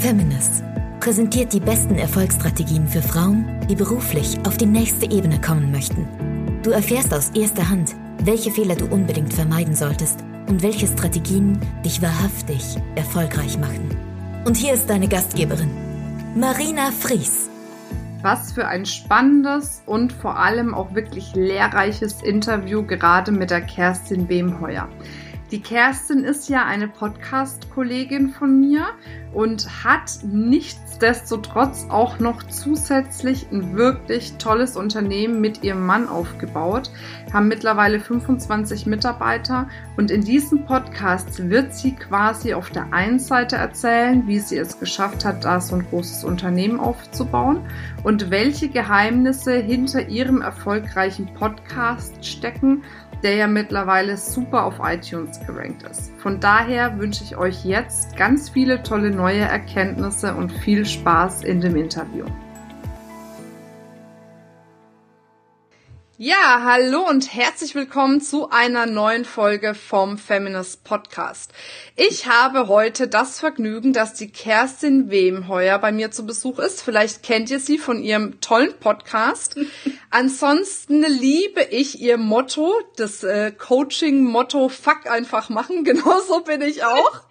Feminist präsentiert die besten Erfolgsstrategien für Frauen, die beruflich auf die nächste Ebene kommen möchten. Du erfährst aus erster Hand, welche Fehler du unbedingt vermeiden solltest und welche Strategien dich wahrhaftig erfolgreich machen. Und hier ist deine Gastgeberin, Marina Fries. Was für ein spannendes und vor allem auch wirklich lehrreiches Interview gerade mit der Kerstin Behmheuer. Die Kerstin ist ja eine Podcast-Kollegin von mir und hat nichtsdestotrotz auch noch zusätzlich ein wirklich tolles Unternehmen mit ihrem Mann aufgebaut, haben mittlerweile 25 Mitarbeiter und in diesem Podcast wird sie quasi auf der einen Seite erzählen, wie sie es geschafft hat, da so ein großes Unternehmen aufzubauen und welche Geheimnisse hinter ihrem erfolgreichen Podcast stecken der ja mittlerweile super auf iTunes gerankt ist. Von daher wünsche ich euch jetzt ganz viele tolle neue Erkenntnisse und viel Spaß in dem Interview. Ja, hallo und herzlich willkommen zu einer neuen Folge vom Feminist Podcast. Ich habe heute das Vergnügen, dass die Kerstin Wemheuer bei mir zu Besuch ist. Vielleicht kennt ihr sie von ihrem tollen Podcast. Ansonsten liebe ich ihr Motto, das äh, Coaching-Motto Fuck einfach machen. Genauso bin ich auch.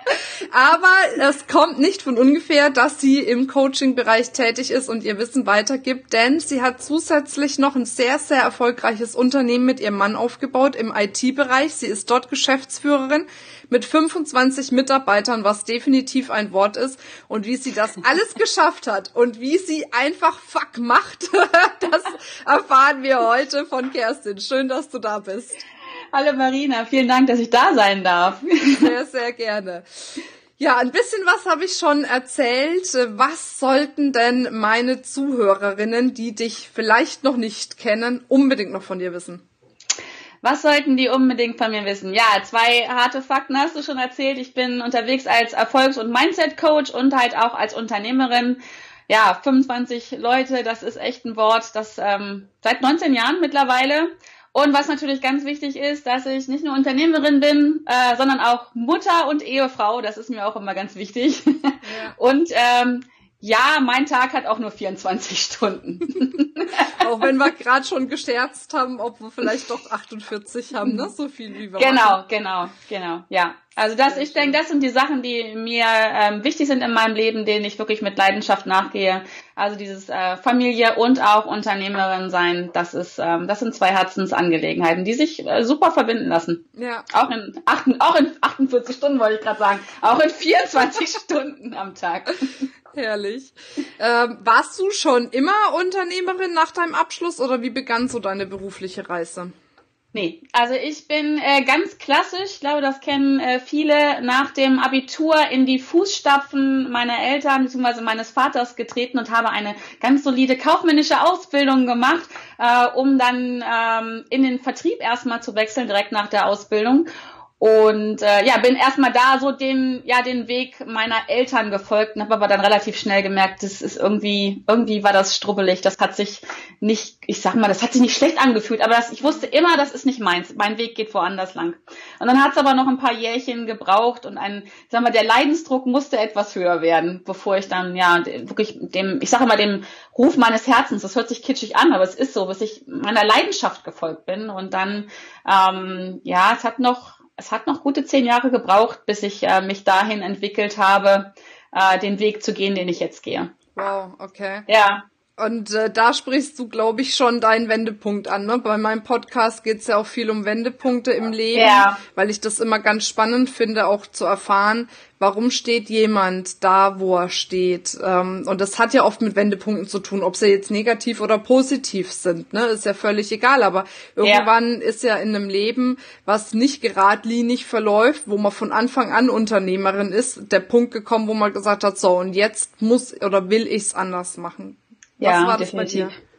Aber es kommt nicht von ungefähr, dass sie im Coaching-Bereich tätig ist und ihr Wissen weitergibt, denn sie hat zusätzlich noch ein sehr, sehr erfolgreiches erfolgreiches Unternehmen mit ihrem Mann aufgebaut im IT-Bereich. Sie ist dort Geschäftsführerin mit 25 Mitarbeitern, was definitiv ein Wort ist. Und wie sie das alles geschafft hat und wie sie einfach Fuck macht, das erfahren wir heute von Kerstin. Schön, dass du da bist. Hallo Marina, vielen Dank, dass ich da sein darf. Sehr, sehr gerne. Ja, ein bisschen was habe ich schon erzählt. Was sollten denn meine Zuhörerinnen, die dich vielleicht noch nicht kennen, unbedingt noch von dir wissen? Was sollten die unbedingt von mir wissen? Ja, zwei harte Fakten hast du schon erzählt. Ich bin unterwegs als Erfolgs- und Mindset-Coach und halt auch als Unternehmerin. Ja, 25 Leute, das ist echt ein Wort, das ähm, seit 19 Jahren mittlerweile. Und was natürlich ganz wichtig ist, dass ich nicht nur Unternehmerin bin, äh, sondern auch Mutter und Ehefrau. Das ist mir auch immer ganz wichtig. Ja. Und ähm, ja, mein Tag hat auch nur 24 Stunden. auch wenn wir gerade schon gescherzt haben, ob wir vielleicht doch 48 haben, ne? So viel wie wir Genau, machen. genau, genau, ja. Also das, ich denke, das sind die Sachen, die mir ähm, wichtig sind in meinem Leben, denen ich wirklich mit Leidenschaft nachgehe. Also dieses äh, Familie und auch Unternehmerin sein, das ist, ähm, das sind zwei Herzensangelegenheiten, die sich äh, super verbinden lassen. Ja. Auch in, acht, auch in 48 Stunden wollte ich gerade sagen, auch in 24 Stunden am Tag. Herrlich. Ähm, warst du schon immer Unternehmerin nach deinem Abschluss oder wie begann so deine berufliche Reise? Nee, also ich bin äh, ganz klassisch, ich glaube, das kennen äh, viele, nach dem Abitur in die Fußstapfen meiner Eltern bzw. meines Vaters getreten und habe eine ganz solide kaufmännische Ausbildung gemacht, äh, um dann ähm, in den Vertrieb erstmal zu wechseln, direkt nach der Ausbildung. Und äh, ja, bin erstmal da so den, ja, den Weg meiner Eltern gefolgt und habe aber dann relativ schnell gemerkt, das ist irgendwie, irgendwie war das strubbelig. Das hat sich nicht, ich sag mal, das hat sich nicht schlecht angefühlt, aber das, ich wusste immer, das ist nicht meins. Mein Weg geht woanders lang. Und dann hat es aber noch ein paar Jährchen gebraucht und ein, sag mal, der Leidensdruck musste etwas höher werden, bevor ich dann, ja, wirklich dem, ich sage immer, dem Ruf meines Herzens, das hört sich kitschig an, aber es ist so, bis ich meiner Leidenschaft gefolgt bin. Und dann, ähm, ja, es hat noch es hat noch gute zehn Jahre gebraucht, bis ich äh, mich dahin entwickelt habe, äh, den Weg zu gehen, den ich jetzt gehe. Wow, okay. Ja. Und äh, da sprichst du, glaube ich, schon deinen Wendepunkt an. Ne? Bei meinem Podcast geht's ja auch viel um Wendepunkte im Leben, ja. weil ich das immer ganz spannend finde, auch zu erfahren, warum steht jemand da, wo er steht. Ähm, und das hat ja oft mit Wendepunkten zu tun, ob sie jetzt negativ oder positiv sind. Ne? Ist ja völlig egal. Aber irgendwann ja. ist ja in einem Leben, was nicht geradlinig verläuft, wo man von Anfang an Unternehmerin ist, der Punkt gekommen, wo man gesagt hat, so und jetzt muss oder will ich's anders machen. Was ja, war das definitiv. bei dir?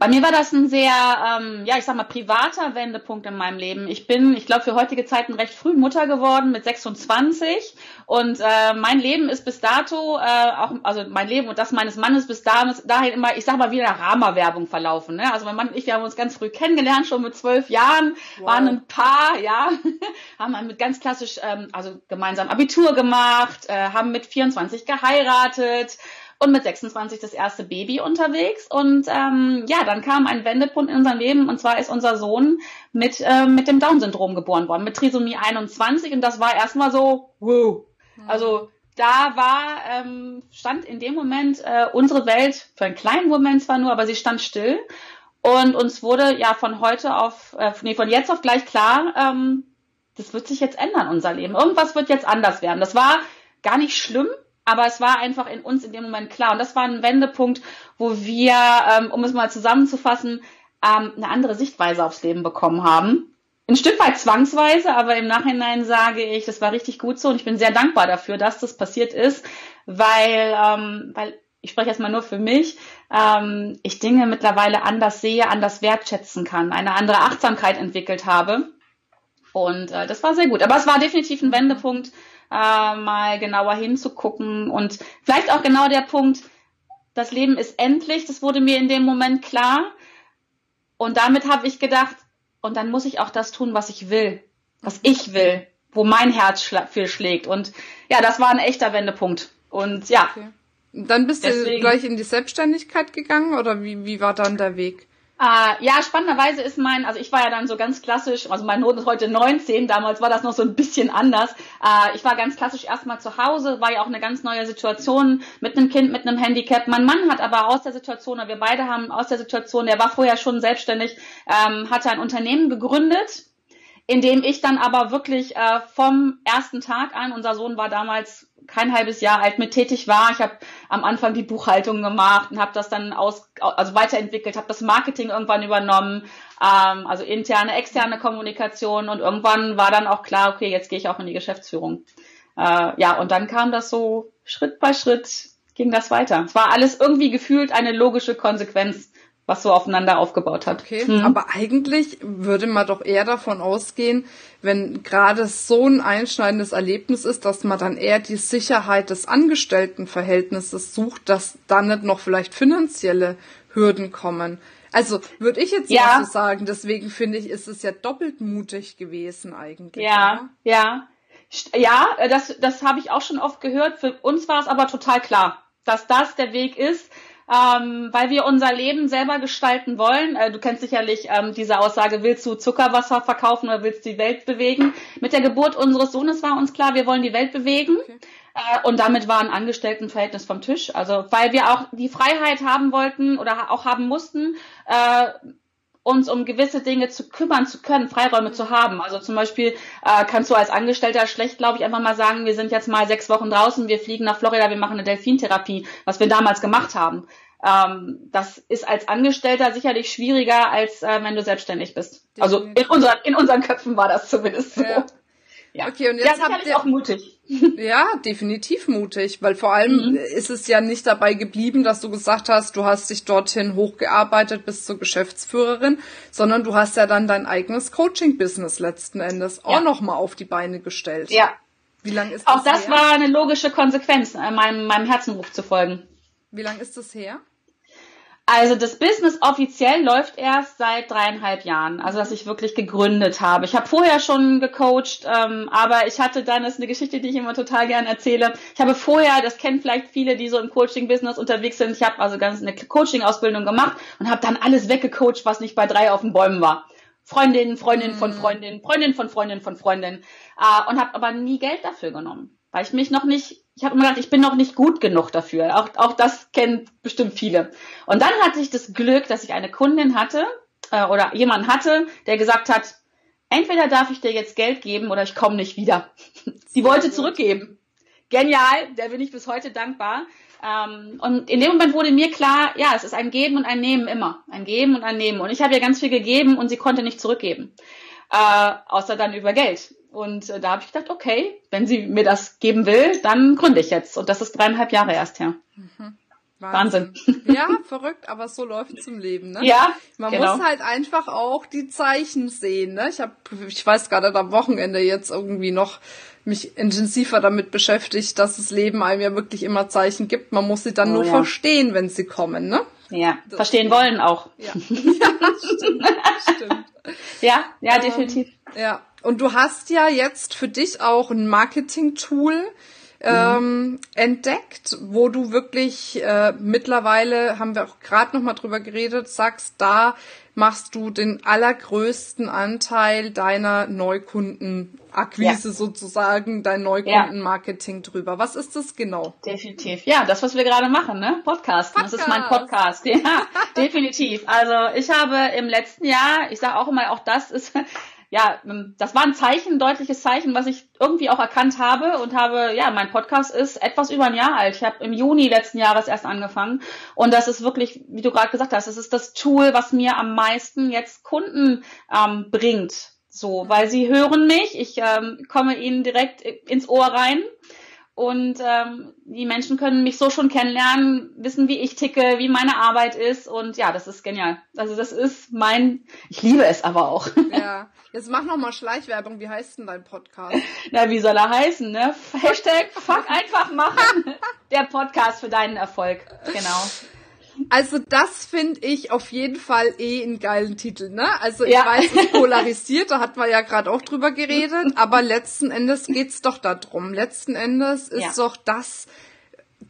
Bei mir war das ein sehr, ähm, ja, ich sag mal, privater Wendepunkt in meinem Leben. Ich bin, ich glaube, für heutige Zeiten recht früh Mutter geworden mit 26 und äh, mein Leben ist bis dato, äh, auch, also mein Leben und das meines Mannes bis dahin immer, ich sag mal, wie eine Rama-Werbung verlaufen. Ne? Also mein Mann und ich, wir haben uns ganz früh kennengelernt, schon mit zwölf Jahren, wow. waren ein Paar, ja, haben mit ganz klassisch, ähm, also gemeinsam Abitur gemacht, äh, haben mit 24 geheiratet und mit 26 das erste Baby unterwegs. Und ähm, ja, dann kam ein Wendepunkt in unserem Leben und zwar ist unser Sohn mit, äh, mit dem Down-Syndrom geboren worden, mit Trisomie 21 und das war erstmal so, wow. Mhm. Also da war, ähm, stand in dem Moment äh, unsere Welt, für einen kleinen Moment zwar nur, aber sie stand still. Und uns wurde ja von heute auf, äh, nee, von jetzt auf gleich klar, ähm, das wird sich jetzt ändern, unser Leben. Irgendwas wird jetzt anders werden. Das war gar nicht schlimm, aber es war einfach in uns in dem Moment klar. Und das war ein Wendepunkt, wo wir, ähm, um es mal zusammenzufassen, ähm, eine andere Sichtweise aufs Leben bekommen haben. Ein Stück weit zwangsweise, aber im Nachhinein sage ich, das war richtig gut so und ich bin sehr dankbar dafür, dass das passiert ist, weil, ähm, weil ich spreche jetzt mal nur für mich, ähm, ich Dinge mittlerweile anders sehe, anders wertschätzen kann, eine andere Achtsamkeit entwickelt habe. Und äh, das war sehr gut. Aber es war definitiv ein Wendepunkt, äh, mal genauer hinzugucken und vielleicht auch genau der Punkt, das Leben ist endlich, das wurde mir in dem Moment klar. Und damit habe ich gedacht, und dann muss ich auch das tun, was ich will, was ich will, wo mein Herz schla für schlägt. Und ja, das war ein echter Wendepunkt. Und ja. Okay. Dann bist deswegen, du gleich in die Selbstständigkeit gegangen oder wie, wie war dann der Weg? Äh, ja, spannenderweise ist mein, also ich war ja dann so ganz klassisch, also mein Noten ist heute 19, damals war das noch so ein bisschen anders. Äh, ich war ganz klassisch erstmal zu Hause, war ja auch eine ganz neue Situation mit einem Kind, mit einem Handicap. Mein Mann hat aber aus der Situation, wir beide haben aus der Situation, der war vorher schon selbstständig, ähm, hatte ein Unternehmen gegründet, in dem ich dann aber wirklich äh, vom ersten Tag an, unser Sohn war damals kein halbes Jahr alt mit tätig war. Ich habe am Anfang die Buchhaltung gemacht und habe das dann aus, also weiterentwickelt, habe das Marketing irgendwann übernommen, ähm, also interne, externe Kommunikation und irgendwann war dann auch klar, okay, jetzt gehe ich auch in die Geschäftsführung. Äh, ja, und dann kam das so Schritt bei Schritt ging das weiter. Es war alles irgendwie gefühlt eine logische Konsequenz was so aufeinander aufgebaut hat. Okay, hm. aber eigentlich würde man doch eher davon ausgehen, wenn gerade so ein einschneidendes Erlebnis ist, dass man dann eher die Sicherheit des Angestelltenverhältnisses sucht, dass dann nicht noch vielleicht finanzielle Hürden kommen. Also würde ich jetzt ja. so sagen, deswegen finde ich, ist es ja doppelt mutig gewesen eigentlich. Ja, oder? ja. Ja, das, das habe ich auch schon oft gehört. Für uns war es aber total klar, dass das der Weg ist ähm, weil wir unser Leben selber gestalten wollen. Äh, du kennst sicherlich ähm, diese Aussage, willst du Zuckerwasser verkaufen oder willst du die Welt bewegen? Mit der Geburt unseres Sohnes war uns klar, wir wollen die Welt bewegen. Okay. Äh, und damit war ein Angestelltenverhältnis vom Tisch. Also weil wir auch die Freiheit haben wollten oder auch haben mussten, äh, uns um gewisse Dinge zu kümmern zu können, Freiräume zu haben. Also zum Beispiel äh, kannst du als Angestellter schlecht, glaube ich, einfach mal sagen, wir sind jetzt mal sechs Wochen draußen, wir fliegen nach Florida, wir machen eine Delfintherapie, was wir damals gemacht haben. Ähm, das ist als Angestellter sicherlich schwieriger, als äh, wenn du selbstständig bist. Also in, unser, in unseren Köpfen war das zumindest so. Ja. Ja. Okay, und jetzt ja, habt ihr auch mutig. Ja, definitiv mutig, weil vor allem mhm. ist es ja nicht dabei geblieben, dass du gesagt hast, du hast dich dorthin hochgearbeitet bis zur Geschäftsführerin, sondern du hast ja dann dein eigenes Coaching-Business letzten Endes ja. auch nochmal auf die Beine gestellt. Ja. Wie lange ist das Auch das her? war eine logische Konsequenz, äh, meinem, meinem Herzenruf zu folgen. Wie lange ist das her? Also das Business offiziell läuft erst seit dreieinhalb Jahren, also dass ich wirklich gegründet habe. Ich habe vorher schon gecoacht, ähm, aber ich hatte dann, das ist eine Geschichte, die ich immer total gerne erzähle. Ich habe vorher, das kennen vielleicht viele, die so im Coaching-Business unterwegs sind, ich habe also ganz eine Coaching-Ausbildung gemacht und habe dann alles weggecoacht, was nicht bei drei auf den Bäumen war. Freundin, Freundin von mhm. Freundin, Freundin von Freundin von Freundin äh, und habe aber nie Geld dafür genommen, weil ich mich noch nicht ich habe immer gedacht, ich bin noch nicht gut genug dafür. Auch, auch das kennen bestimmt viele. Und dann hatte ich das Glück, dass ich eine Kundin hatte äh, oder jemanden hatte, der gesagt hat, entweder darf ich dir jetzt Geld geben oder ich komme nicht wieder. Sie wollte zurückgeben. Genial, der bin ich bis heute dankbar. Ähm, und in dem Moment wurde mir klar, ja, es ist ein Geben und ein Nehmen immer. Ein Geben und ein Nehmen. Und ich habe ihr ganz viel gegeben und sie konnte nicht zurückgeben. Äh, außer dann über Geld. Und äh, da habe ich gedacht, okay, wenn sie mir das geben will, dann gründe ich jetzt. Und das ist dreieinhalb Jahre erst her. Mhm. Wahnsinn. Ja, verrückt, aber so läuft es im Leben, ne? Ja. Man genau. muss halt einfach auch die Zeichen sehen, ne? Ich habe, ich weiß gerade am Wochenende jetzt irgendwie noch mich intensiver damit beschäftigt, dass das Leben einem ja wirklich immer Zeichen gibt. Man muss sie dann Oh, nur ja. verstehen, wenn sie kommen, ne? Ja, verstehen wollen auch. Ja, ja stimmt, stimmt. Ja, ja, Ähm, definitiv. Ja, und du hast ja jetzt für dich auch ein Marketing-Tool ähm, entdeckt, wo du wirklich äh, mittlerweile, haben wir auch gerade noch mal drüber geredet, sagst, da machst du den allergrößten Anteil deiner Neukundenakquise Ja. sozusagen, dein Neukundenmarketing drüber. Was ist das genau? Definitiv. Ja, das, was wir gerade machen, ne? Podcast. Das ist mein Podcast. Podcast. Ja, definitiv. Also ich habe im letzten Jahr, ich sage auch immer, auch das ist, ja, das war ein Zeichen, ein deutliches Zeichen, was ich irgendwie auch erkannt habe und habe, ja, mein Podcast ist etwas über ein Jahr alt. Ich habe im Juni letzten Jahres erst angefangen und das ist wirklich, wie du gerade gesagt hast, das ist das Tool, was mir am meisten jetzt Kunden ähm, bringt. So, weil sie hören mich, ich ähm, komme ihnen direkt ins Ohr rein und ähm, die Menschen können mich so schon kennenlernen, wissen, wie ich ticke, wie meine Arbeit ist und ja, das ist genial. Also das ist mein, ich liebe es aber auch. Ja, jetzt mach noch mal Schleichwerbung. Wie heißt denn dein Podcast? Na, wie soll er heißen, ne? Hashtag fuck einfach machen. Der Podcast für deinen Erfolg. Genau. Also das finde ich auf jeden Fall eh einen geilen Titel, ne? Also ich Ja. weiß, es polarisiert, da hatten wir ja gerade auch drüber geredet, aber letzten Endes geht's doch darum. Letzten Endes ist Ja. doch das,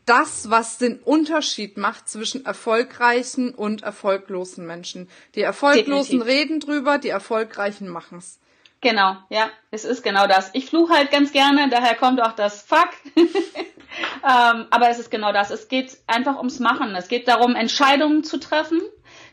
das, was den Unterschied macht zwischen erfolgreichen und erfolglosen Menschen. Die Erfolglosen Definitiv. reden drüber, die Erfolgreichen machen's. Genau, ja, es ist genau das. Ich fluche halt ganz gerne, daher kommt auch das Fuck. ähm, aber es ist genau das. Es geht einfach ums Machen. Es geht darum, Entscheidungen zu treffen,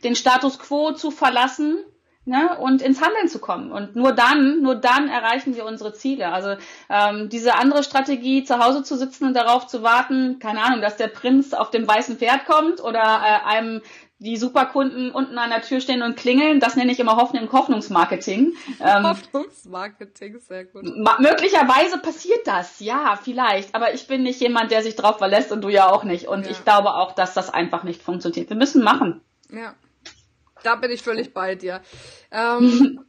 den Status quo zu verlassen ne, und ins Handeln zu kommen. Und nur dann, nur dann erreichen wir unsere Ziele. Also ähm, diese andere Strategie, zu Hause zu sitzen und darauf zu warten, keine Ahnung, dass der Prinz auf dem weißen Pferd kommt oder äh, einem die Superkunden unten an der Tür stehen und klingeln, das nenne ich immer Hoffnung Hoffnungsmarketing. Ähm, Hoffnungsmarketing, sehr gut. Möglicherweise passiert das, ja, vielleicht. Aber ich bin nicht jemand, der sich drauf verlässt und du ja auch nicht. Und Ja. ich glaube auch, dass das einfach nicht funktioniert. Wir müssen machen. Ja, da bin ich völlig bei dir. Ähm,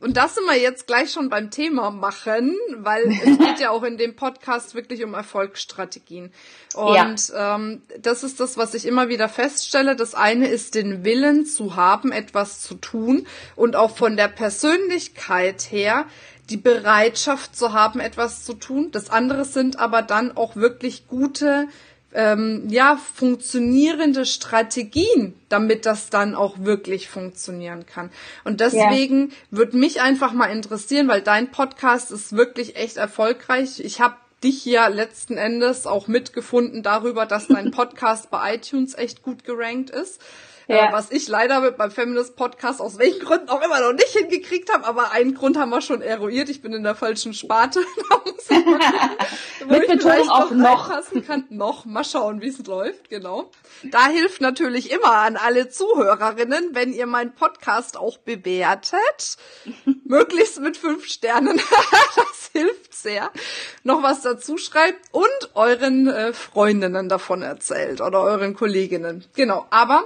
und das sind wir jetzt gleich schon beim Thema machen, weil es geht ja auch in dem Podcast wirklich um Erfolgsstrategien. Und ähm, das ist das, was ich immer wieder feststelle. Das eine ist den Willen zu haben, etwas zu tun und auch von der Persönlichkeit her die Bereitschaft zu haben, etwas zu tun. Das andere sind aber dann auch wirklich gute ähm, ja, funktionierende Strategien, damit das dann auch wirklich funktionieren kann. Und deswegen würde mich einfach mal interessieren, weil dein Podcast ist wirklich echt erfolgreich. Ich habe dich ja letzten Endes auch mitgefunden darüber, dass dein Podcast bei iTunes echt gut gerankt ist. Ja. Äh, was ich leider mit meinem Feminist Podcast aus welchen Gründen auch immer noch nicht hingekriegt habe, aber einen Grund haben wir schon eruiert. Ich bin in der falschen Sparte. Mal Mit Betonung vielleicht auf noch. kann. Noch, mal schauen, wie es läuft, genau. Da hilft natürlich immer an alle Zuhörerinnen, wenn ihr meinen Podcast auch bewertet. Möglichst mit fünf Sternen. das hilft sehr. Noch was dazu schreibt und euren äh, Freundinnen davon erzählt oder euren Kolleginnen. Genau, aber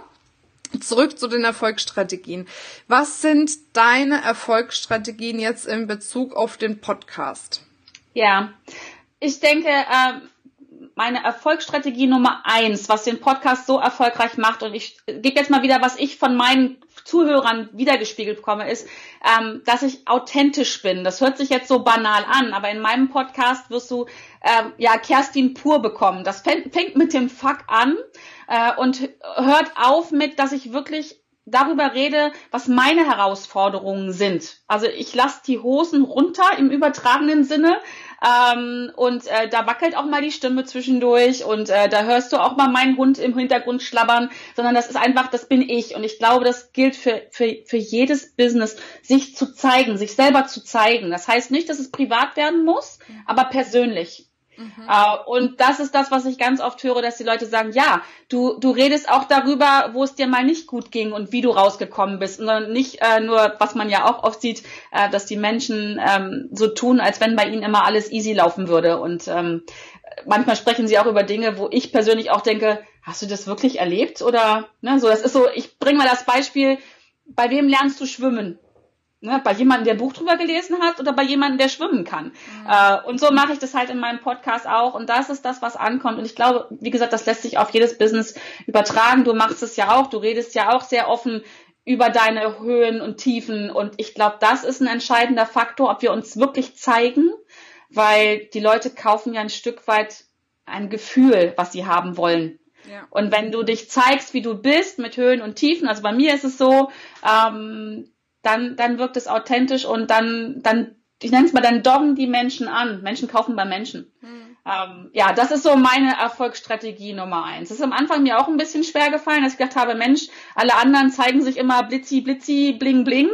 Zurück zu den Erfolgsstrategien. Was sind deine Erfolgsstrategien jetzt in Bezug auf den Podcast? Ja, ich denke, ähm, meine Erfolgsstrategie Nummer eins, was den Podcast so erfolgreich macht, und ich gebe jetzt mal wieder, was ich von meinen Zuhörern wiedergespiegelt bekomme, ist, ähm, dass ich authentisch bin. Das hört sich jetzt so banal an, aber in meinem Podcast wirst du ähm, ja Kerstin pur bekommen. Das fängt, fängt mit dem Fuck an äh, und hört auf mit, dass ich wirklich darüber rede, was meine Herausforderungen sind. Also ich lasse die Hosen runter im übertragenen Sinne ähm, und äh, da wackelt auch mal die Stimme zwischendurch und äh, da hörst du auch mal meinen Hund im Hintergrund schlabbern, sondern das ist einfach, das bin ich und ich glaube, das gilt für, für, für jedes Business, sich zu zeigen, sich selber zu zeigen. Das heißt nicht, dass es privat werden muss, aber persönlich. Äh, und das ist das, was ich ganz oft höre, dass die Leute sagen, ja, du, du redest auch darüber, wo es dir mal nicht gut ging und wie du rausgekommen bist, sondern nicht äh, nur, was man ja auch oft sieht, äh, dass die Menschen ähm, so tun, als wenn bei ihnen immer alles easy laufen würde. Und ähm, manchmal sprechen sie auch über Dinge, wo ich persönlich auch denke, hast du das wirklich erlebt? Oder, ne, so, das ist so, ich bringe mal das Beispiel, bei wem lernst du schwimmen? Ne, bei jemandem, der Buch drüber gelesen hat oder bei jemandem, der schwimmen kann. Mhm. Äh, und so mache ich das halt in meinem Podcast auch. Und das ist das, was ankommt. Und ich glaube, wie gesagt, das lässt sich auf jedes Business übertragen. Du machst es ja auch, du redest ja auch sehr offen über deine Höhen und Tiefen. Und ich glaube, das ist ein entscheidender Faktor, ob wir uns wirklich zeigen, weil die Leute kaufen ja ein Stück weit ein Gefühl, was sie haben wollen. Ja. Und wenn du dich zeigst, wie du bist, mit Höhen und Tiefen, also bei mir ist es so, ähm, dann, dann wirkt es authentisch und dann, dann, ich nenne es mal, dann doggen die Menschen an. Menschen kaufen bei Menschen. Mhm. Ähm, ja, das ist so meine Erfolgsstrategie Nummer eins. Das ist am Anfang mir auch ein bisschen schwer gefallen, dass ich gedacht habe, Mensch, alle anderen zeigen sich immer blitzi, blitzi, bling, bling.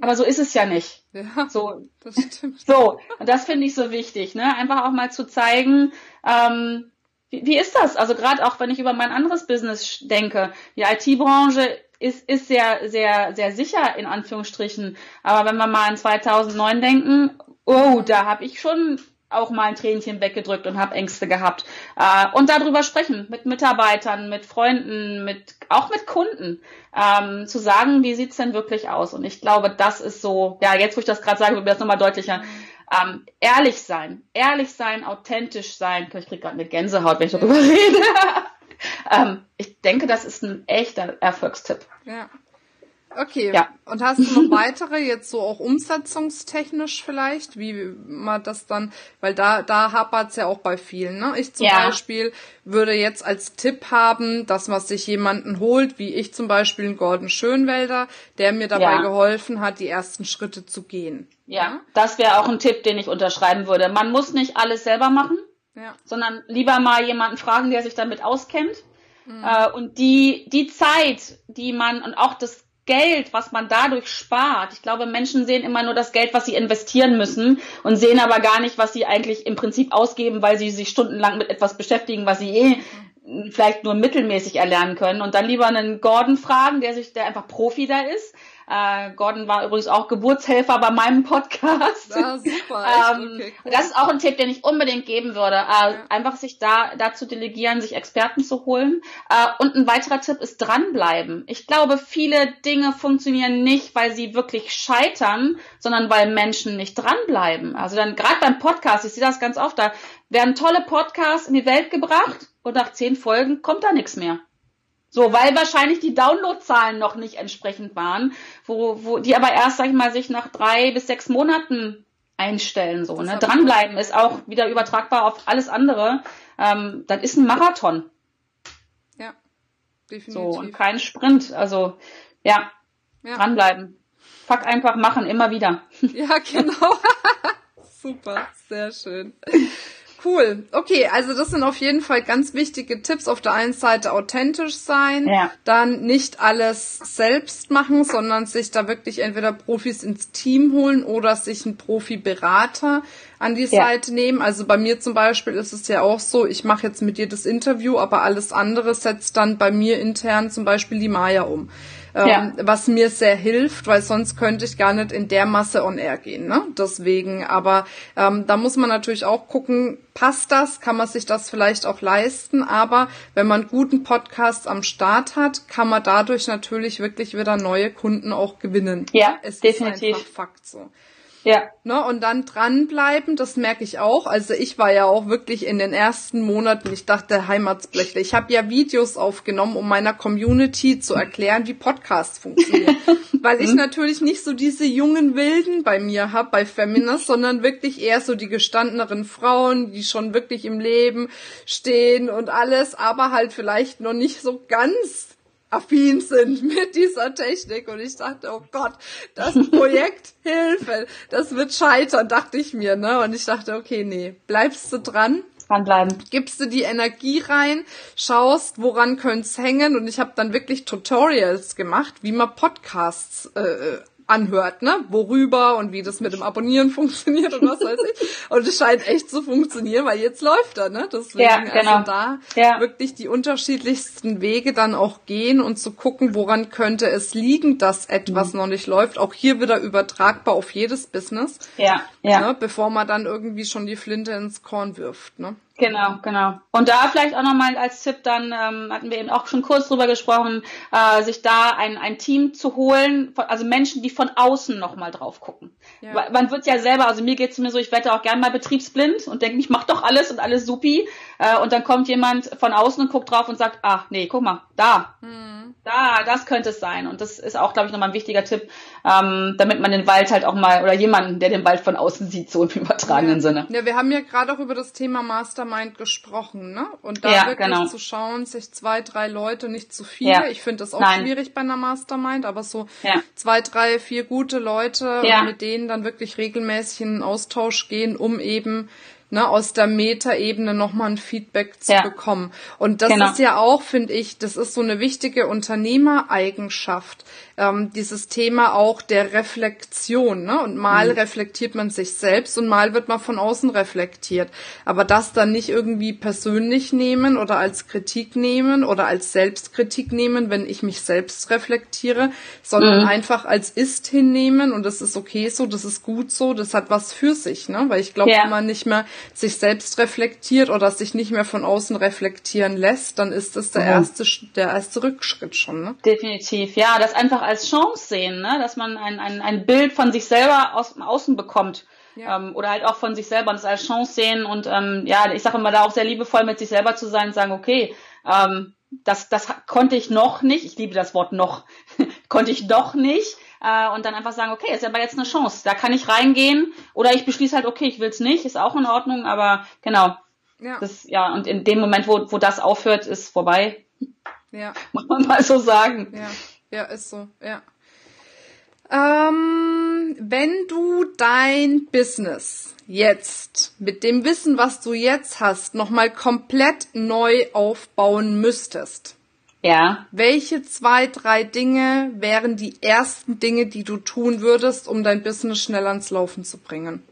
Aber so ist es ja nicht. Ja, so, das stimmt. So, und das finde ich so wichtig, ne? Einfach auch mal zu zeigen, ähm, wie, wie ist das? Also gerade auch, wenn ich über mein anderes Business denke. Die IT-Branche ist, ist sehr, sehr, sehr sicher in Anführungsstrichen. Aber wenn wir mal an 2009 denken, oh, da habe ich schon auch mal ein Tränchen weggedrückt und habe Ängste gehabt. Äh, und darüber sprechen mit Mitarbeitern, mit Freunden, mit auch mit Kunden, ähm, zu sagen, wie sieht's denn wirklich aus? Und ich glaube, das ist so, ja, jetzt wo ich das gerade sage, wird das nochmal deutlicher. Ähm, ehrlich sein, ehrlich sein, authentisch sein. Ich krieg gerade eine Gänsehaut, wenn ich darüber rede. Ähm, ich denke, das ist ein echter Erfolgstipp. Ja. Okay. Ja. Und hast du noch weitere, jetzt so auch umsetzungstechnisch vielleicht, wie man das dann, weil da, da hapert's ja auch bei vielen, ne? Ich zum ja. Beispiel würde jetzt als Tipp haben, dass man sich jemanden holt, wie ich zum Beispiel einen Gordon Schönwälder, der mir dabei ja. geholfen hat, die ersten Schritte zu gehen. Ja, das wäre auch ein Tipp, den ich unterschreiben würde. Man muss nicht alles selber machen, sondern lieber mal jemanden fragen, der sich damit auskennt. Äh, und die, die Zeit, die man und auch das Geld, was man dadurch spart. Ich glaube, Menschen sehen immer nur das Geld, was sie investieren müssen und sehen aber gar nicht, was sie eigentlich im Prinzip ausgeben, weil sie sich stundenlang mit etwas beschäftigen, was sie eh vielleicht nur mittelmäßig erlernen können. Und dann lieber einen Gordon fragen, der sich, der einfach Profi da ist, äh, Gordon war übrigens auch Geburtshelfer bei meinem Podcast. Ja, super. ähm, okay, cool. Das ist auch ein Tipp, den ich unbedingt geben würde. Äh, ja. Einfach sich da dazu delegieren, sich Experten zu holen. Äh, und ein weiterer Tipp ist dranbleiben. Ich glaube, viele Dinge funktionieren nicht, weil sie wirklich scheitern, sondern weil Menschen nicht dranbleiben. Also dann gerade beim Podcast, ich sehe das ganz oft, da werden tolle Podcasts in die Welt gebracht und nach zehn Folgen kommt da nichts mehr. So, weil wahrscheinlich die Downloadzahlen noch nicht entsprechend waren, wo, wo die aber erst, sag ich mal, sich nach drei bis sechs Monaten einstellen. So, ne? Dranbleiben ist auch wieder übertragbar auf alles andere. Ähm, das ist ein Marathon. Ja, definitiv. So, und kein Sprint. Also, ja, ja. dranbleiben. Fuck einfach machen, immer wieder. Ja, genau. Super, sehr schön. Cool. Okay, also das sind auf jeden Fall ganz wichtige Tipps. Auf der einen Seite authentisch sein, ja. dann nicht alles selbst machen, sondern sich da wirklich entweder Profis ins Team holen oder sich einen Profi-Berater an die ja. Seite nehmen. Also bei mir zum Beispiel ist es ja auch so, ich mache jetzt mit dir das Interview, aber alles andere setzt dann bei mir intern zum Beispiel die Maya um ähm, ja. was mir sehr hilft, weil sonst könnte ich gar nicht in der Masse on air gehen. Ne? Deswegen, aber ähm, da muss man natürlich auch gucken, passt das, kann man sich das vielleicht auch leisten, aber wenn man guten Podcast am Start hat, kann man dadurch natürlich wirklich wieder neue Kunden auch gewinnen. Ja, es definitiv. ist einfach Fakt so. Ja. Ne, und dann dranbleiben, das merke ich auch. Also ich war ja auch wirklich in den ersten Monaten, ich dachte Heimatsblechle. Ich habe ja Videos aufgenommen, um meiner Community zu erklären, wie Podcasts funktionieren. Weil ich mhm. natürlich nicht so diese jungen Wilden bei mir habe, bei Feminist, sondern wirklich eher so die gestandeneren Frauen, die schon wirklich im Leben stehen und alles, aber halt vielleicht noch nicht so ganz affin sind mit dieser Technik und ich dachte, oh Gott, das Projekt Hilfe, das wird scheitern, dachte ich mir, ne? Und ich dachte, okay, nee, bleibst du dran? Dranbleiben. Gibst du die Energie rein, schaust, woran könnte hängen und ich habe dann wirklich Tutorials gemacht, wie man Podcasts äh, anhört, ne? Worüber und wie das mit dem Abonnieren funktioniert und was weiß ich. Und es scheint echt zu funktionieren, weil jetzt läuft er, ne? Deswegen ja, also genau. also da ja. wirklich die unterschiedlichsten Wege dann auch gehen und zu gucken, woran könnte es liegen, dass etwas mhm. noch nicht läuft. Auch hier wieder übertragbar auf jedes Business. Ja, ja. Ne? Bevor man dann irgendwie schon die Flinte ins Korn wirft, ne? Genau, genau. Und da vielleicht auch nochmal als Tipp, dann ähm, hatten wir eben auch schon kurz drüber gesprochen, äh, sich da ein, ein Team zu holen, also Menschen, die von außen nochmal drauf gucken. Ja. Man wird ja selber, also mir geht es mir so, ich werde auch gern mal betriebsblind und denke, ich mach doch alles und alles supi. Äh, und dann kommt jemand von außen und guckt drauf und sagt, ach nee, guck mal, da. Hm da, das könnte es sein. Und das ist auch, glaube ich, nochmal ein wichtiger Tipp, ähm, damit man den Wald halt auch mal, oder jemanden, der den Wald von außen sieht, so im übertragenen ja. Sinne. Ja, wir haben ja gerade auch über das Thema Mastermind gesprochen, ne? Und da ja, wirklich genau. zu schauen, sich zwei, drei Leute, nicht zu viele. Ja. Ich finde das auch Nein. schwierig bei einer Mastermind, aber so ja. zwei, drei, vier gute Leute, mit denen dann wirklich regelmäßig in Austausch gehen, um eben ne, aus der Metaebene nochmal ein Feedback zu ja. bekommen. Und das genau. ist ja auch, finde ich, das ist so eine wichtige Unternehmereigenschaft, ähm, dieses Thema auch der Reflexion. Ne? Und mal mhm. reflektiert man sich selbst und mal wird man von außen reflektiert. Aber das dann nicht irgendwie persönlich nehmen oder als Kritik nehmen oder als Selbstkritik nehmen, wenn ich mich selbst reflektiere, sondern mhm. einfach als ist hinnehmen und das ist okay so, das ist gut so, das hat was für sich. Ne? Weil ich glaube, ja. wenn man nicht mehr sich selbst reflektiert oder sich nicht mehr von außen reflektieren lässt, dann ist das der mhm. erste, der erste Rückschritt schon. Ne? Definitiv, ja, das einfach als Chance sehen, ne? dass man ein, ein, ein Bild von sich selber aus dem Außen bekommt. Ja. Ähm, oder halt auch von sich selber und das als Chance sehen und ähm, ja, ich sage immer da auch sehr liebevoll mit sich selber zu sein und sagen, okay, ähm, das, das konnte ich noch nicht, ich liebe das Wort noch, konnte ich doch nicht, äh, und dann einfach sagen, okay, ist aber jetzt eine Chance, da kann ich reingehen oder ich beschließe halt, okay, ich will's nicht, ist auch in Ordnung, aber genau. Ja. Das, ja, und in dem Moment, wo, wo das aufhört, ist vorbei. Ja. Muss man mal so sagen. Ja, ja ist so, ja. Ähm, wenn du dein Business jetzt mit dem Wissen, was du jetzt hast, nochmal komplett neu aufbauen müsstest, ja. Welche zwei, drei Dinge wären die ersten Dinge, die du tun würdest, um dein Business schnell ans Laufen zu bringen?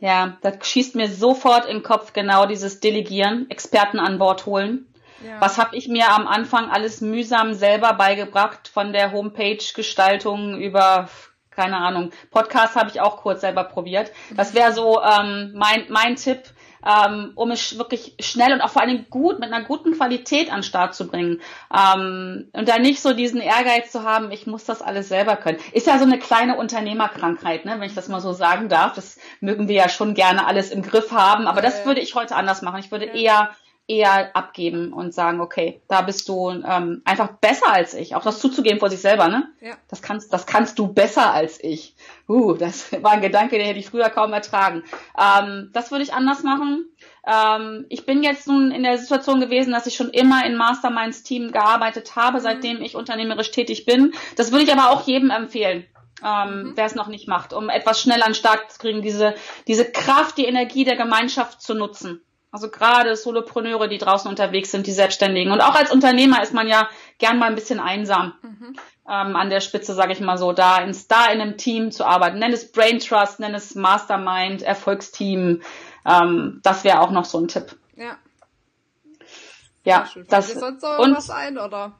Ja, das schießt mir sofort in den Kopf genau dieses Delegieren, Experten an Bord holen. Ja. Was habe ich mir am Anfang alles mühsam selber beigebracht, von der Homepage-Gestaltung über, keine Ahnung, Podcast habe ich auch kurz selber probiert. Das wäre so ähm, mein, mein Tipp, ähm, um es wirklich schnell und auch vor allem gut, mit einer guten Qualität an den Start zu bringen. Ähm, und da nicht so diesen Ehrgeiz zu haben, ich muss das alles selber können. Ist ja so eine kleine Unternehmerkrankheit, ne, wenn ich das mal so sagen darf. Das mögen wir ja schon gerne alles im Griff haben, aber das würde ich heute anders machen. Ich würde eher eher abgeben und sagen, okay, da bist du ähm, einfach besser als ich. Auch das zuzugeben vor sich selber, ne? Ja. Das kannst, das kannst du besser als ich. Uh, das war ein Gedanke, den hätte ich früher kaum ertragen. Ähm, das würde ich anders machen. Ähm, ich bin jetzt nun in der Situation gewesen, dass ich schon immer in Masterminds Team gearbeitet habe, seitdem ich unternehmerisch tätig bin. Das würde ich aber auch jedem empfehlen. Ähm, mhm. wer es noch nicht macht, um etwas schneller an den Start zu kriegen, diese, diese Kraft, die Energie der Gemeinschaft zu nutzen. Also gerade Solopreneure, die draußen unterwegs sind, die Selbstständigen. Und auch als Unternehmer ist man ja gern mal ein bisschen einsam. Mhm. Ähm, an der Spitze, sage ich mal so, da ins, da in einem Team zu arbeiten. Nenn es Brain Trust, nenn es Mastermind, Erfolgsteam. Ähm, das wäre auch noch so ein Tipp. Ja. Ja, das. Sonst noch und, was ein, oder?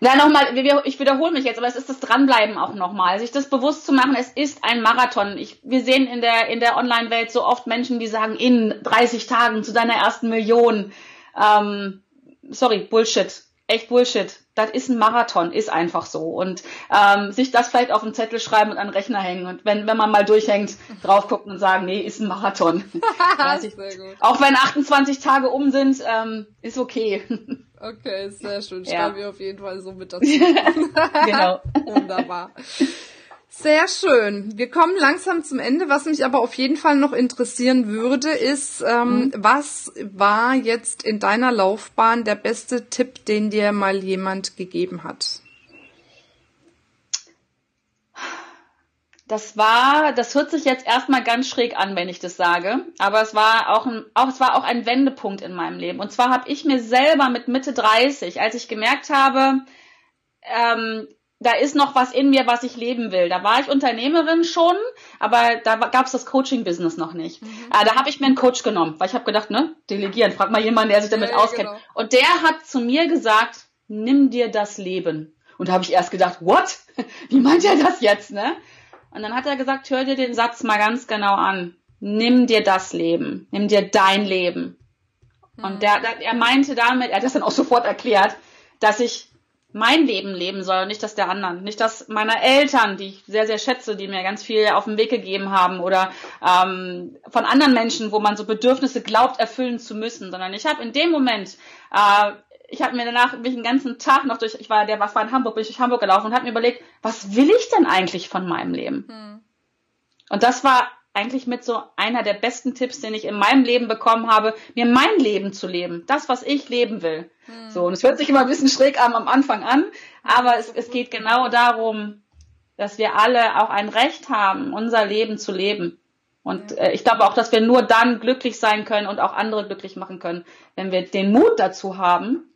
Na, nochmal, ich wiederhole mich jetzt, aber es ist das Dranbleiben auch nochmal. Sich das bewusst zu machen, es ist ein Marathon. Ich, wir sehen in der, in der Online-Welt so oft Menschen, die sagen, in 30 Tagen zu deiner ersten Million. Ähm, sorry, Bullshit. Echt Bullshit. Das ist ein Marathon, ist einfach so. Und ähm, sich das vielleicht auf den Zettel schreiben und an den Rechner hängen. Und wenn, wenn man mal durchhängt, drauf gucken und sagen, nee, ist ein Marathon. auch wenn 28 Tage um sind, ähm, ist okay. Okay, sehr schön. Schreiben ja. wir auf jeden Fall so mit dazu. genau. Wunderbar. Sehr schön. Wir kommen langsam zum Ende. Was mich aber auf jeden Fall noch interessieren würde, ist, ähm, mhm. was war jetzt in deiner Laufbahn der beste Tipp, den dir mal jemand gegeben hat? Das war, das hört sich jetzt erstmal ganz schräg an, wenn ich das sage, aber es war auch ein, auch, es war auch ein Wendepunkt in meinem Leben. Und zwar habe ich mir selber mit Mitte 30, als ich gemerkt habe, ähm, da ist noch was in mir, was ich leben will. Da war ich Unternehmerin schon, aber da gab es das Coaching-Business noch nicht. Mhm. Äh, da habe ich mir einen Coach genommen, weil ich habe gedacht, ne, delegieren, frag mal jemanden, der sich damit ja, auskennt. Genau. Und der hat zu mir gesagt, nimm dir das Leben. Und da habe ich erst gedacht, what? Wie meint er das jetzt, ne? Und dann hat er gesagt, hör dir den Satz mal ganz genau an. Nimm dir das Leben. Nimm dir dein Leben. Und der, der, er meinte damit, er hat das dann auch sofort erklärt, dass ich mein Leben leben soll und nicht das der anderen. Nicht das meiner Eltern, die ich sehr, sehr schätze, die mir ganz viel auf den Weg gegeben haben oder ähm, von anderen Menschen, wo man so Bedürfnisse glaubt, erfüllen zu müssen, sondern ich habe in dem Moment, äh, ich habe mir danach mich den ganzen Tag noch durch, ich war, der was war in Hamburg, bin ich durch Hamburg gelaufen und habe mir überlegt, was will ich denn eigentlich von meinem Leben? Hm. Und das war eigentlich mit so einer der besten Tipps, den ich in meinem Leben bekommen habe, mir mein Leben zu leben. Das, was ich leben will. Hm. So, und es hört sich immer ein bisschen schräg an am Anfang an, aber es, es geht genau darum, dass wir alle auch ein Recht haben, unser Leben zu leben. Und äh, ich glaube auch, dass wir nur dann glücklich sein können und auch andere glücklich machen können, wenn wir den Mut dazu haben,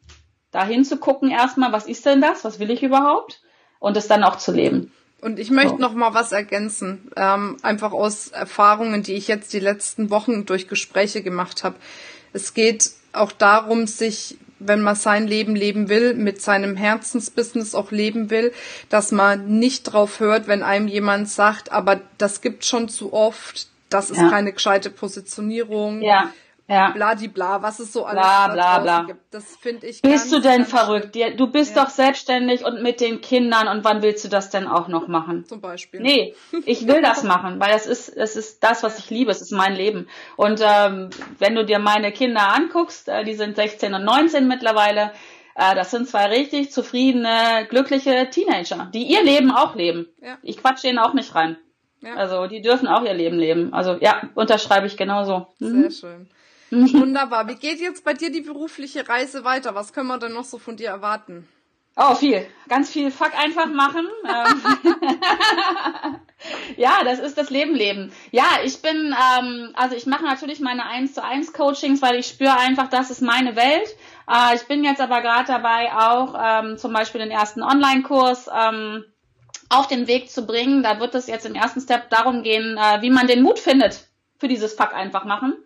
dahin zu gucken erstmal, was ist denn das, was will ich überhaupt und es dann auch zu leben. Und ich möchte oh. noch mal was ergänzen, ähm, einfach aus Erfahrungen, die ich jetzt die letzten Wochen durch Gespräche gemacht habe. Es geht auch darum, sich, wenn man sein Leben leben will, mit seinem Herzensbusiness auch leben will, dass man nicht drauf hört, wenn einem jemand sagt, aber das gibt schon zu oft, das ist ja. keine gescheite Positionierung. Ja ja. bladibla, was es so alles bla, bla, bla. gibt. Das finde ich. Bist du denn verrückt? Du bist ja. doch selbstständig und mit den Kindern und wann willst du das denn auch noch machen? Zum Beispiel. Nee, ich will das machen, weil das ist, das ist das, was ich liebe, es ist mein Leben. Und ähm, wenn du dir meine Kinder anguckst, äh, die sind 16 und 19 mittlerweile, äh, das sind zwei richtig zufriedene, glückliche Teenager, die ihr Leben auch leben. Ja. Ich quatsch denen auch nicht rein. Ja. Also die dürfen auch ihr Leben leben. Also ja, unterschreibe ich genauso. Mhm. Sehr schön. Wunderbar. Wie geht jetzt bei dir die berufliche Reise weiter? Was können wir denn noch so von dir erwarten? Oh, viel. Ganz viel Fuck einfach machen. Ähm. ja, das ist das Leben leben. Ja, ich bin, ähm, also ich mache natürlich meine 1 zu 1 Coachings, weil ich spüre einfach, das ist meine Welt. Äh, ich bin jetzt aber gerade dabei, auch ähm, zum Beispiel den ersten Online-Kurs ähm, auf den Weg zu bringen. Da wird es jetzt im ersten Step darum gehen, äh, wie man den Mut findet für dieses Fuck einfach machen.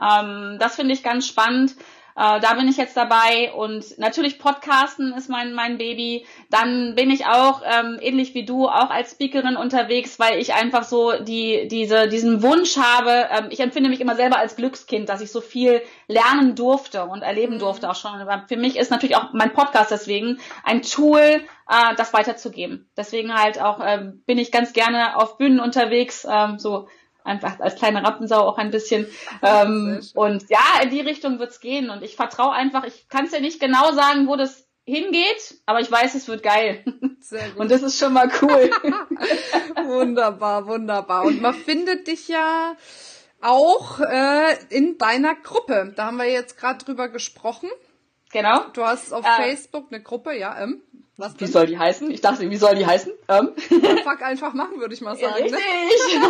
Ähm, das finde ich ganz spannend. Äh, da bin ich jetzt dabei und natürlich Podcasten ist mein mein Baby. Dann bin ich auch ähm, ähnlich wie du auch als Speakerin unterwegs, weil ich einfach so die diese diesen Wunsch habe. Ähm, ich empfinde mich immer selber als Glückskind, dass ich so viel lernen durfte und erleben mhm. durfte auch schon. Aber für mich ist natürlich auch mein Podcast deswegen ein Tool, äh, das weiterzugeben. Deswegen halt auch ähm, bin ich ganz gerne auf Bühnen unterwegs, ähm, so einfach als kleine Rampensau auch ein bisschen. Ähm, und ja, in die Richtung wird's gehen. Und ich vertraue einfach, ich kann es ja nicht genau sagen, wo das hingeht, aber ich weiß, es wird geil. Sehr gut. Und das ist schon mal cool. wunderbar, wunderbar. Und man findet dich ja auch äh, in deiner Gruppe. Da haben wir jetzt gerade drüber gesprochen. Genau. Du hast auf äh, Facebook eine Gruppe, ja. Ähm. Was wie soll die heißen? Ich dachte, wie soll die heißen? Ähm. Fuck einfach machen, würde ich mal sagen. Ne? Richtig.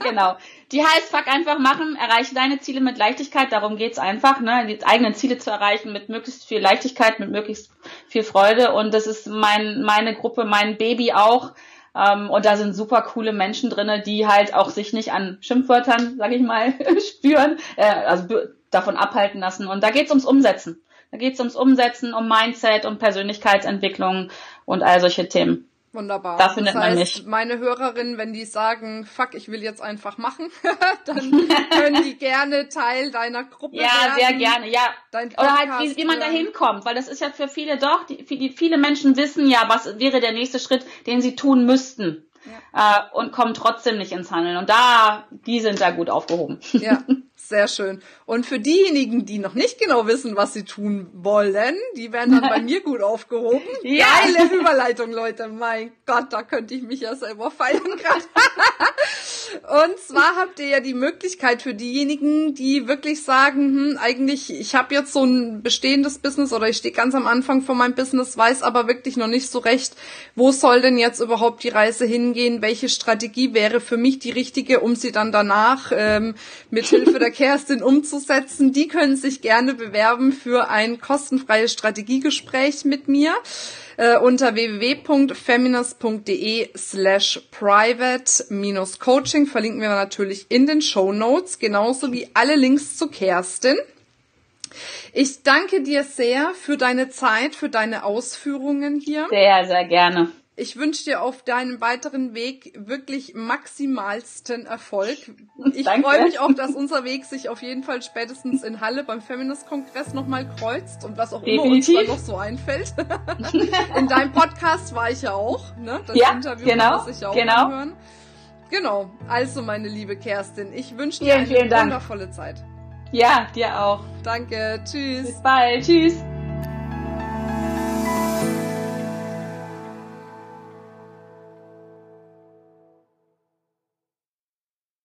genau. Die heißt Fuck einfach machen, erreiche deine Ziele mit Leichtigkeit. Darum geht's einfach, ne, die eigenen Ziele zu erreichen mit möglichst viel Leichtigkeit, mit möglichst viel Freude. Und das ist mein, meine Gruppe, mein Baby auch. Ähm, und da sind super coole Menschen drinne, die halt auch sich nicht an Schimpfwörtern, sag ich mal, spüren, äh, also davon abhalten lassen. Und da geht's ums Umsetzen. Da geht es ums Umsetzen, um Mindset, um Persönlichkeitsentwicklung und all solche Themen. Wunderbar. Da findet das heißt, man mich. meine Hörerinnen, wenn die sagen, fuck, ich will jetzt einfach machen, dann können die gerne Teil deiner Gruppe ja, werden. Ja, sehr gerne, ja. Oder halt, wie, wie man da hinkommt, weil das ist ja für viele doch, die, die, viele Menschen wissen ja, was wäre der nächste Schritt, den sie tun müssten. Ja. Äh, und kommen trotzdem nicht ins Handeln. Und da, die sind da gut aufgehoben. Ja, Sehr schön. Und für diejenigen, die noch nicht genau wissen, was sie tun wollen, die werden dann bei mir gut aufgehoben. Ja. Geile Überleitung, Leute. Mein Gott, da könnte ich mich ja selber feiern gerade. Und zwar habt ihr ja die Möglichkeit für diejenigen, die wirklich sagen, hm, eigentlich, ich habe jetzt so ein bestehendes Business oder ich stehe ganz am Anfang von meinem Business, weiß aber wirklich noch nicht so recht, wo soll denn jetzt überhaupt die Reise hingehen, welche Strategie wäre für mich die richtige, um sie dann danach ähm, mit Hilfe der Kerstin umzusetzen. Die können sich gerne bewerben für ein kostenfreies Strategiegespräch mit mir äh, unter www.feminist.de slash private-coaching verlinken wir natürlich in den Show Notes, genauso wie alle Links zu Kerstin. Ich danke dir sehr für deine Zeit, für deine Ausführungen hier. Sehr, sehr gerne. Ich wünsche dir auf deinem weiteren Weg wirklich maximalsten Erfolg. Ich freue mich auch, dass unser Weg sich auf jeden Fall spätestens in Halle beim Feminist-Kongress nochmal kreuzt und was auch Definitiv. immer uns da noch so einfällt. in deinem Podcast war ich ja auch, ne? Das ja, Interview genau, muss ich auch genau. anhören. Genau. Also, meine liebe Kerstin, ich wünsche dir vielen, eine vielen wundervolle Zeit. Ja, dir auch. Danke. Tschüss. Bis bald. Tschüss.